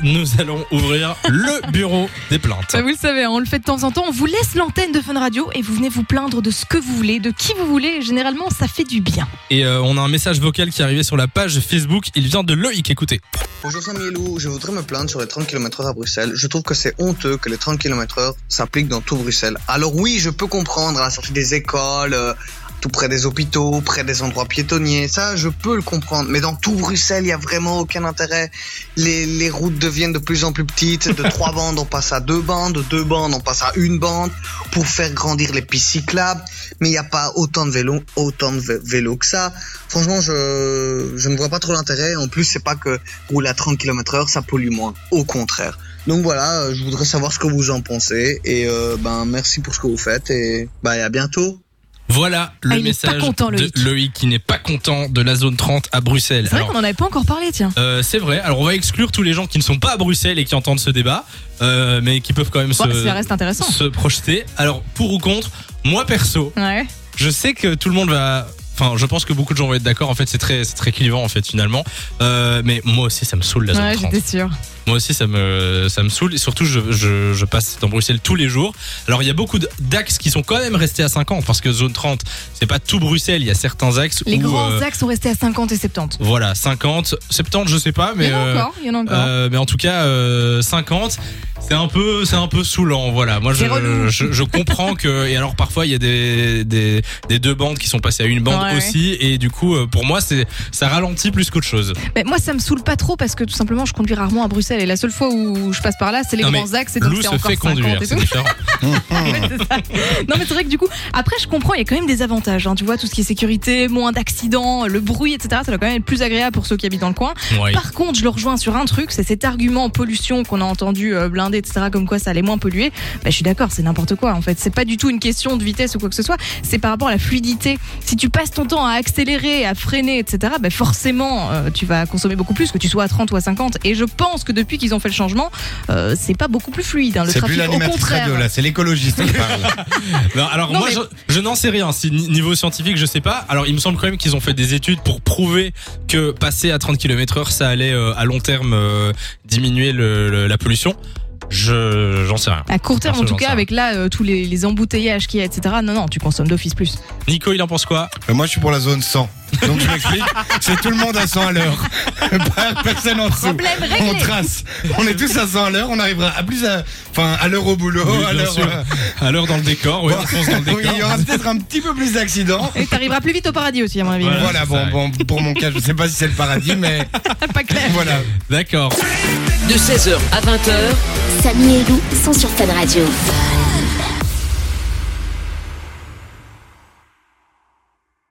Nous allons ouvrir le bureau des plaintes. Bah, vous le savez, hein, on le fait de temps en temps. On vous laisse l'antenne de Fun Radio et vous venez vous plaindre de ce que vous voulez, de qui vous voulez. Généralement, ça fait du bien. Et euh, on a un message vocal qui est arrivé sur la page Facebook. Il vient de Loïc. Écoutez. Bonjour Samielou, je voudrais me plaindre sur les 30 km/h à Bruxelles. Je trouve que c'est honteux que les 30 km/h s'appliquent dans tout Bruxelles. Alors oui, je peux comprendre à la sortie des écoles, euh, tout près des hôpitaux, près des endroits piétonniers, ça je peux le comprendre. Mais dans tout Bruxelles, il y a vraiment aucun intérêt. Les, les routes deviennent de plus en plus petites. De trois bandes, on passe à deux bandes. De deux bandes, on passe à une bande pour faire grandir les pistes cyclables. Mais il n'y a pas autant de vélos, autant de vé- vélos que ça. Franchement, je, je ne vois pas trop l'intérêt. En plus, c'est pas que rouler à 30 km heure, ça pollue moins. Au contraire. Donc voilà, euh, je voudrais savoir ce que vous en pensez. Et euh, ben merci pour ce que vous faites. Et ben, et à bientôt. Voilà le Ah, message content, de Loïc. Qui n'est pas content de la zone 30 à Bruxelles. C'est vrai qu'on en avait pas encore parlé, tiens. euh, c'est vrai. Alors on va exclure tous les gens qui ne sont pas à Bruxelles et qui entendent ce débat, euh, mais qui peuvent quand même se, ça reste intéressant. se projeter. Alors pour ou contre, moi perso, Ouais. je sais que tout le monde va. Enfin, je pense que beaucoup de gens vont être d'accord. En fait, c'est très, c'est très clivant en fait finalement. Euh, mais moi aussi, ça me saoule la zone Ouais, 30. j'étais sûre. Moi aussi, ça me, ça me saoule. Et surtout, je, je, je passe dans Bruxelles tous les jours. Alors, il y a beaucoup d'axes qui sont quand même restés à 50 parce que zone 30, c'est pas tout Bruxelles. Il y a certains axes Les où, grands euh, axes sont restés à 50 et 70. voilà, 50, 70, je sais pas, mais il y en a euh, encore, il y en a encore. mais en tout cas, euh, 50, c'est un peu, c'est un peu saoulant. Voilà, moi je, comprends que et alors parfois il y a des, des des deux bandes qui sont passées à une bande Ouais, aussi et du coup euh, pour moi c'est ça ralentit plus qu'autre chose. Mais moi, ça me saule pas trop parce que tout simplement, je conduis rarement à Bruxelles et la seule fois où je passe par là, c'est les Non, grands axes et donc c'est se encore fait 50 conduire, et tout. Non mais c'est vrai que du coup, après je comprends, il y a quand même des avantages. hein. Tu vois, tout ce qui est sécurité, moins d'accidents, le bruit, etc. Ça doit quand même être plus agréable pour ceux qui habitent dans le coin. Par contre, je le rejoins sur un truc, c'est cet argument pollution qu'on a entendu euh, blindé, etc. Comme quoi ça allait moins polluer. Bah, je suis d'accord, c'est n'importe quoi. En fait, c'est pas du tout une question de vitesse ou quoi que ce soit. C'est par rapport à la fluidité. Si tu passes ton temps à accélérer, à freiner, etc. Bah, forcément, euh, tu vas consommer beaucoup plus que tu sois à 30 ou à 50. Et je pense que depuis qu'ils ont fait le changement, euh, c'est pas beaucoup plus fluide. hein, le C'est plus trafic, au contraire. radio là, c'est l'écologiste qui parle. Non, alors Non, moi mais- je, je n'en sais rien. Si niveau scientifique je sais pas. Alors il me semble quand même qu'ils ont fait des études pour prouver que passer à 30 km heure ça allait euh, à long terme euh, diminuer le- le- la pollution. Je j'en sais rien. À court terme, en tout cas, avec là euh, tous les, les embouteillages qu'il y a, etc. Non, non, tu consommes d'office plus. Nico il en pense quoi? Euh, Moi je suis pour la zone 100. Donc je m'explique, c'est tout le monde à 100 à l'heure. Personne en dessous. Problème On trace. On est tous à 100 à l'heure, on arrivera à plus à, enfin, à l'heure au boulot, Oui, à l'heure. sûr. euh, À l'heure dans le décor, ouais, bon, on fonce dans le oui, il y aura peut-être un petit peu plus d'accidents. Et t'arriveras plus vite au paradis aussi, à mon avis. Voilà. Bon, ça, bon, pour mon cas, je sais pas si c'est le paradis, mais pas clair. voilà. D'accord. De 16h à 20h, Samy et Lou sont sur Fan Radio.